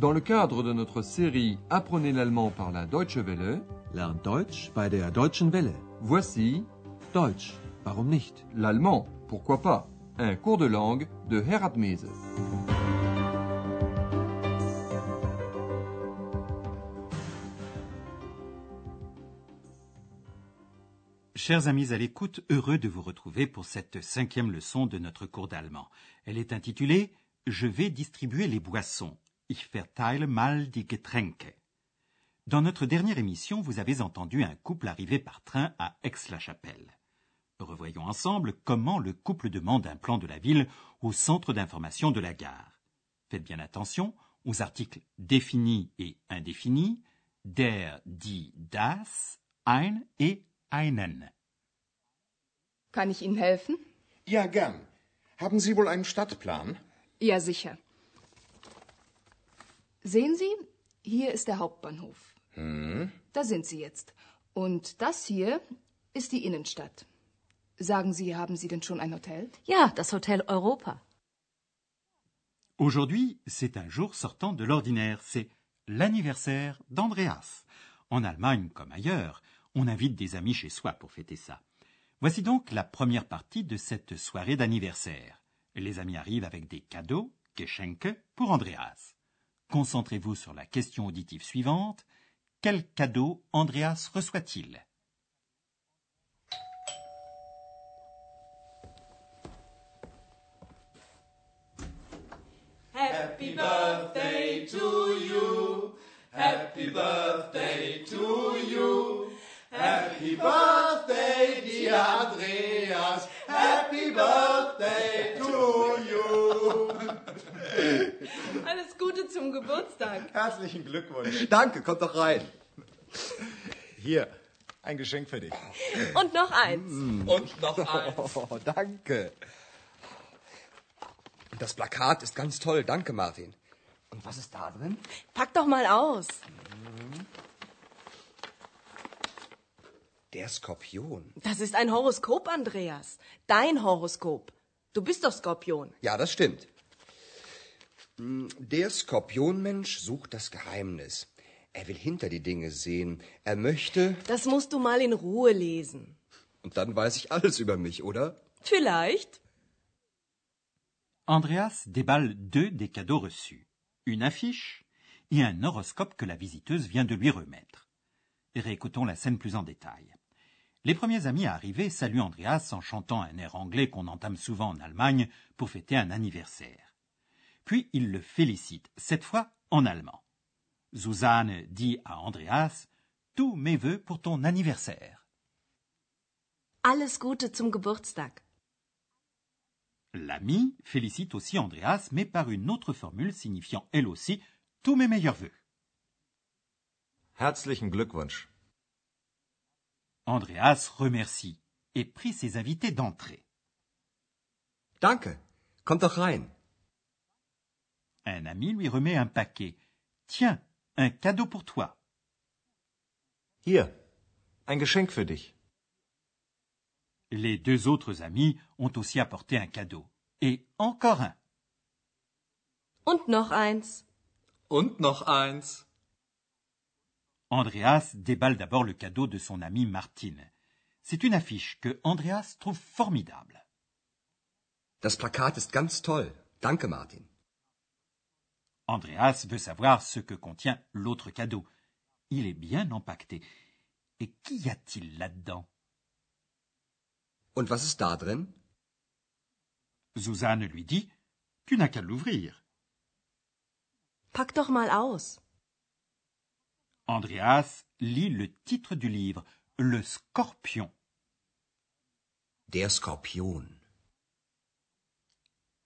Dans le cadre de notre série Apprenez l'allemand par la Deutsche Welle, Lernt Deutsch bei der Deutschen Welle. voici Deutsch, warum nicht? l'allemand, pourquoi pas, un cours de langue de Herat Mese. Chers amis à l'écoute, heureux de vous retrouver pour cette cinquième leçon de notre cours d'allemand. Elle est intitulée Je vais distribuer les boissons. Ich verteile mal die Getränke. Dans notre dernière émission, vous avez entendu un couple arriver par train à Aix-la-Chapelle. Revoyons ensemble comment le couple demande un plan de la ville au centre d'information de la gare. Faites bien attention aux articles définis et indéfinis, der, die, das, ein et einen. Kann ich Ihnen helfen? Ja, gern. Haben Sie wohl einen Stadtplan? Ja, sicher. Sehen Sie, hier ist der Hauptbahnhof. Da sind Sie jetzt. Und das hier ist die Innenstadt. Sagen Sie, haben Sie denn schon ein Hotel? Ja, das Hotel Europa. Aujourd'hui, c'est un jour sortant de l'ordinaire. C'est l'anniversaire d'Andreas. En Allemagne comme ailleurs, on invite des amis chez soi pour fêter ça. Voici donc la première partie de cette soirée d'anniversaire. Les amis arrivent avec des cadeaux, Geschenke, pour Andreas. Concentrez-vous sur la question auditive suivante. Quel cadeau Andreas reçoit-il? Happy birthday to you. Happy birthday to you. Happy birthday, dear Geburtstag. Herzlichen Glückwunsch. Danke, kommt doch rein. Hier, ein Geschenk für dich. Und noch eins. Und noch eins. Oh, danke. Das Plakat ist ganz toll. Danke, Martin. Und was ist da drin? Pack doch mal aus. Der Skorpion. Das ist ein Horoskop, Andreas. Dein Horoskop. Du bist doch Skorpion. Ja, das stimmt. Der Skorpionmensch sucht das Geheimnis. Er will hinter die Dinge sehen. Er möchte. Das musst du mal in Ruhe lesen. Und dann weiß ich alles über mich, oder? Vielleicht. Andreas déballe deux des cadeaux reçus. Une affiche et un horoscope que la visiteuse vient de lui remettre. Réécoutons la scène plus en détail. Les premiers amis à arriver saluent Andreas en chantant un air anglais qu'on entame souvent en Allemagne pour fêter un anniversaire. Puis ils le félicitent, cette fois en allemand. Suzanne dit à Andreas Tous mes vœux pour ton anniversaire. Alles Gute zum Geburtstag. L'ami félicite aussi Andreas, mais par une autre formule signifiant elle aussi tous mes meilleurs vœux. Herzlichen Glückwunsch. Andreas remercie et prie ses invités d'entrer. Danke. Kommt doch rein. Un ami lui remet un paquet. Tiens, un cadeau pour toi. Hier, ein Geschenk für dich. Les deux autres amis ont aussi apporté un cadeau. Et encore un. Und noch eins. Und noch eins. Andreas déballe d'abord le cadeau de son ami Martine. C'est une affiche que Andreas trouve formidable. Das Plakat ist ganz toll. Danke, Martin. Andreas veut savoir ce que contient l'autre cadeau. Il est bien empaqueté. Et qu'y a-t-il là-dedans? Und was ist da drin? Suzanne lui dit Tu n'as qu'à l'ouvrir. Pack doch mal aus. Andreas lit le titre du livre, Le Scorpion. Der Skorpion.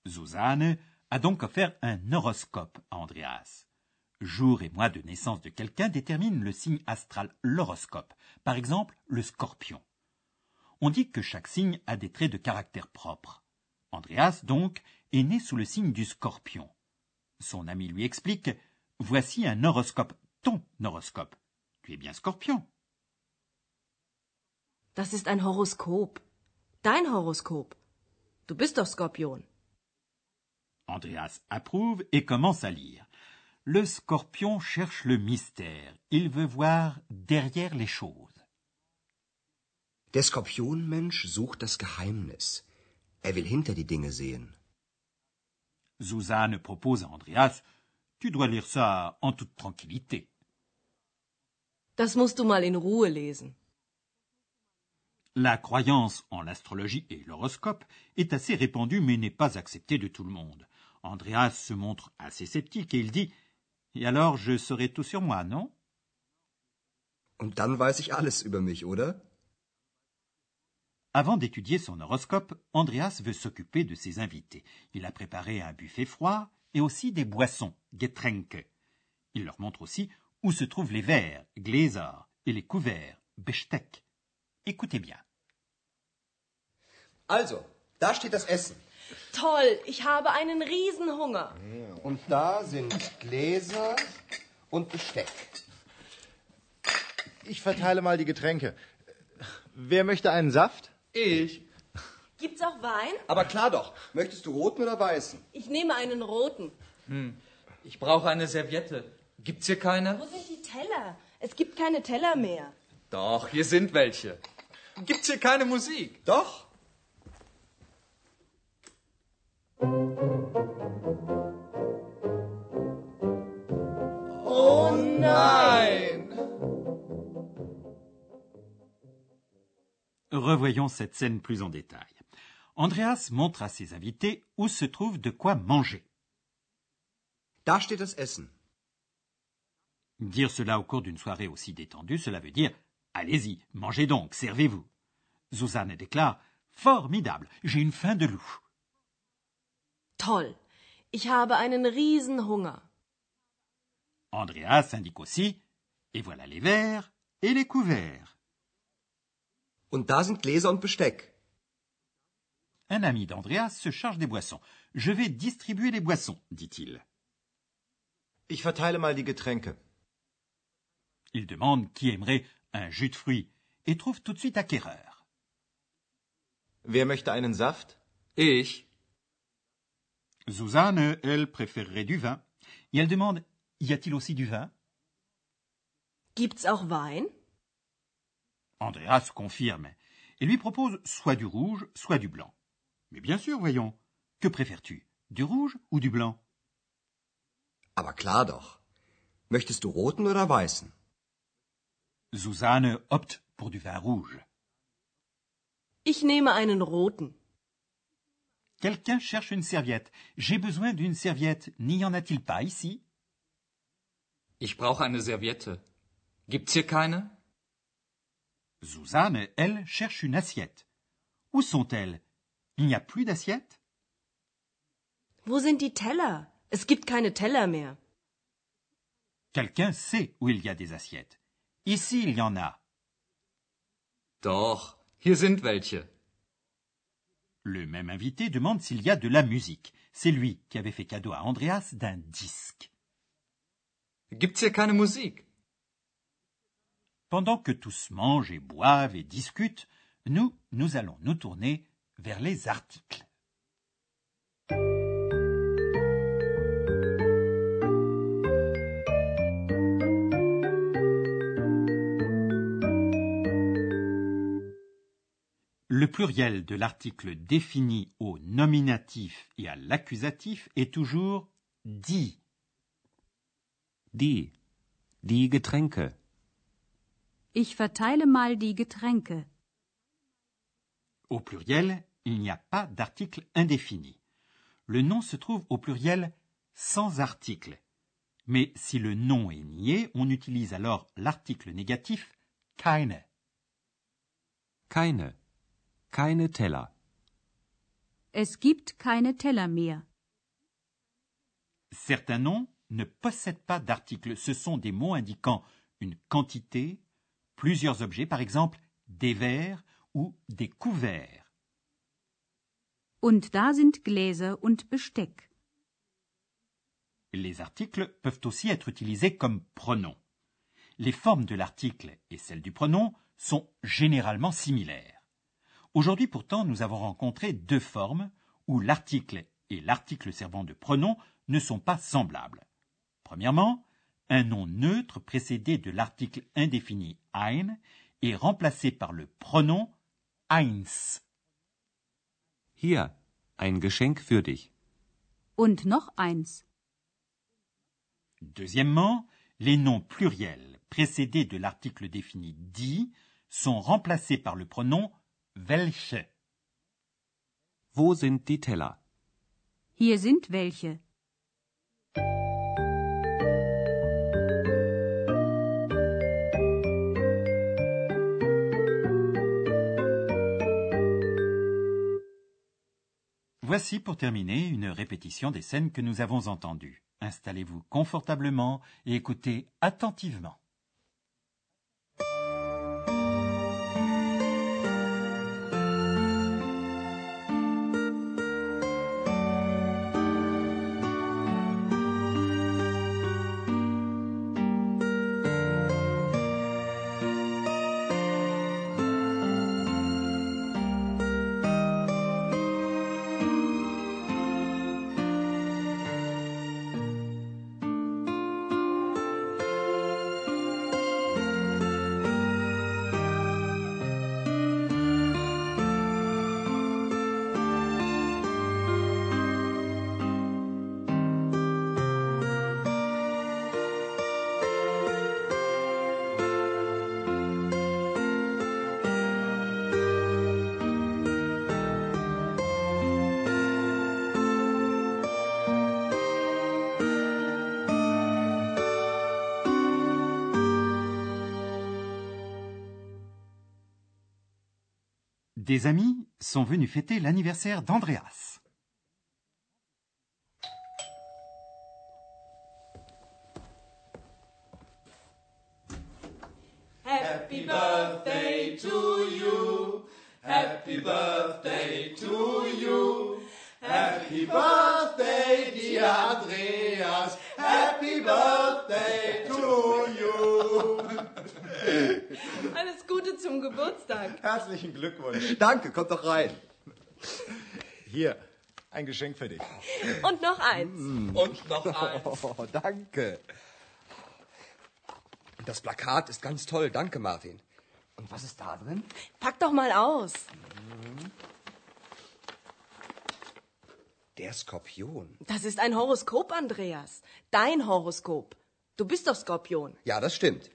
Suzanne a donc offert un horoscope à Andreas. Jour et mois de naissance de quelqu'un déterminent le signe astral, l'horoscope. Par exemple, le scorpion. On dit que chaque signe a des traits de caractère propres. Andreas, donc, est né sous le signe du scorpion. Son ami lui explique Voici un horoscope, ton horoscope. Tu es bien scorpion. Das ist ein Horoskop. Dein Horoskop. Du bist doch Skorpion. Andreas approuve et commence à lire. Le scorpion cherche le mystère. Il veut voir derrière les choses. Der Skorpionmensch sucht das Geheimnis. Er will hinter die Dinge sehen. Suzanne propose à Andreas Tu dois lire ça en toute tranquillité. Das musst du mal in Ruhe lesen. La croyance en l'astrologie et l'horoscope est assez répandue mais n'est pas acceptée de tout le monde. Andreas se montre assez sceptique et il dit Et alors je saurai tout sur moi, non? Und dann weiß ich alles über mich, oder? Avant d'étudier son horoscope, Andreas veut s'occuper de ses invités. Il a préparé un buffet froid et aussi des boissons, Getränke. Il leur montre aussi où se trouvent les verres, Gläser, et les couverts, Besteck. Écoutez bien. Also, da steht das Essen. Toll, ich habe einen Riesenhunger. Und da sind Gläser und Besteck. Ich verteile mal die Getränke. Wer möchte einen Saft? Ich. Gibt's auch Wein? Aber klar doch. Möchtest du roten oder weißen? Ich nehme einen roten. Ich brauche eine Serviette. Gibt's hier keine? Wo sind die Teller? Es gibt keine Teller mehr. Doch, hier sind welche. Gibt's hier keine Musik? Doch. Nein! Revoyons cette scène plus en détail. Andreas montre à ses invités où se trouve de quoi manger. Da steht das Essen. Dire cela au cours d'une soirée aussi détendue, cela veut dire Allez-y, mangez donc, servez-vous. Suzanne déclare Formidable, j'ai une faim de loup. Toll, ich habe einen Riesenhunger. Andreas indique aussi Et voilà les verres et les couverts. Und da sind Gläser und Besteck. Un ami d'Andreas se charge des boissons. Je vais distribuer les boissons, dit-il. Ich verteile mal die Getränke. Il demande qui aimerait un jus de fruits et trouve tout de suite acquéreur. Wer möchte einen Saft? Ich. Suzanne, elle, préférerait du vin. Et elle demande Y a-t-il aussi du vin? Gibt's auch Wein? Andreas confirme et lui propose soit du rouge, soit du blanc. Mais bien sûr, voyons. Que préfères-tu Du rouge ou du blanc? Aber klar doch. Möchtest du roten oder weißen? Suzanne opte pour du vin rouge. Ich nehme einen roten. Quelqu'un cherche une serviette. J'ai besoin d'une serviette. N'y en a-t-il pas ici? Ich brauche eine Serviette. Gibt's hier keine? Suzanne, elle, cherche une assiette. Où sont-elles? Il n'y a plus d'assiette Wo sind die Teller? Es gibt keine Teller mehr. Quelqu'un sait où il y a des assiettes. Ici, il y en a. Doch, hier sind welche. Le même invité demande s'il y a de la musique. C'est lui qui avait fait cadeau à Andreas d'un disque. Gibt's hier keine Musik? Pendant que tous mangent et boivent et discutent, nous, nous allons nous tourner vers les articles. Le pluriel de l'article défini au nominatif et à l'accusatif est toujours die. Die. Die Getränke. Ich verteile mal die Getränke. Au pluriel, il n'y a pas d'article indéfini. Le nom se trouve au pluriel sans article. Mais si le nom est nié, on utilise alors l'article négatif keine. Keine. Keine Teller. Es gibt keine Teller mehr. Certains noms ne possèdent pas d'article. Ce sont des mots indiquant une quantité, plusieurs objets, par exemple des verres ou des couverts. Und da sind Gläser und Besteck. Les articles peuvent aussi être utilisés comme pronoms. Les formes de l'article et celles du pronom sont généralement similaires. Aujourd'hui pourtant, nous avons rencontré deux formes où l'article et l'article servant de pronom ne sont pas semblables. Premièrement, un nom neutre précédé de l'article indéfini ein est remplacé par le pronom eins. Hier, ein Geschenk für dich. Und noch eins. Deuxièmement, les noms pluriels précédés de l'article défini die sont remplacés par le pronom welche? Wo sind die Teller? Hier sind welche. Voici pour terminer une répétition des scènes que nous avons entendues. Installez-vous confortablement et écoutez attentivement. Des amis sont venus fêter l'anniversaire d'Andreas. Happy birthday to you. Happy birthday to you. Happy birthday, Herzlichen Glückwunsch. Danke, kommt doch rein. Hier, ein Geschenk für dich. Und noch eins. Und noch eins. Oh, danke. Das Plakat ist ganz toll. Danke, Martin. Und was ist da drin? Pack doch mal aus. Der Skorpion. Das ist ein Horoskop, Andreas. Dein Horoskop. Du bist doch Skorpion. Ja, das stimmt.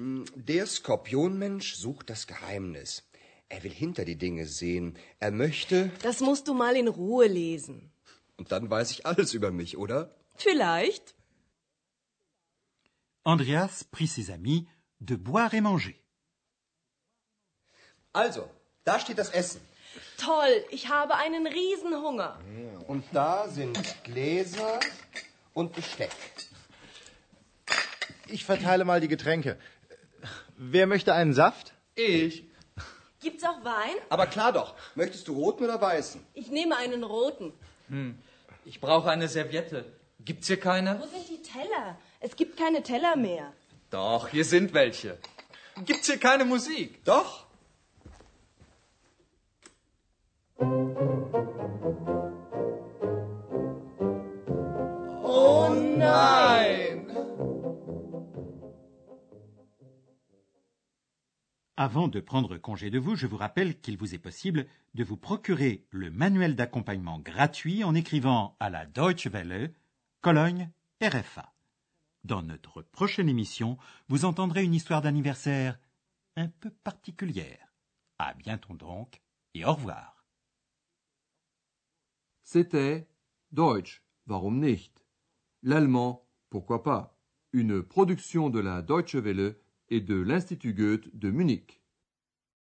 Der Skorpionmensch sucht das Geheimnis. Er will hinter die Dinge sehen. Er möchte. Das musst du mal in Ruhe lesen. Und dann weiß ich alles über mich, oder? Vielleicht. Andreas prit ses amis de boire et manger. Also, da steht das Essen. Toll, ich habe einen Riesenhunger. Und da sind Gläser und Besteck. Ich verteile mal die Getränke. Wer möchte einen Saft? Ich. Gibt's auch Wein? Aber klar doch. Möchtest du roten oder weißen? Ich nehme einen roten. Ich brauche eine Serviette. Gibt's hier keine? Wo sind die Teller? Es gibt keine Teller mehr. Doch, hier sind welche. Gibt's hier keine Musik? Doch. Avant de prendre congé de vous, je vous rappelle qu'il vous est possible de vous procurer le manuel d'accompagnement gratuit en écrivant à la Deutsche Welle, Cologne, RFA. Dans notre prochaine émission, vous entendrez une histoire d'anniversaire un peu particulière. À bientôt donc et au revoir. C'était Deutsch, warum nicht? L'allemand, pourquoi pas? Une production de la Deutsche Welle et de l'Institut Goethe de Munich.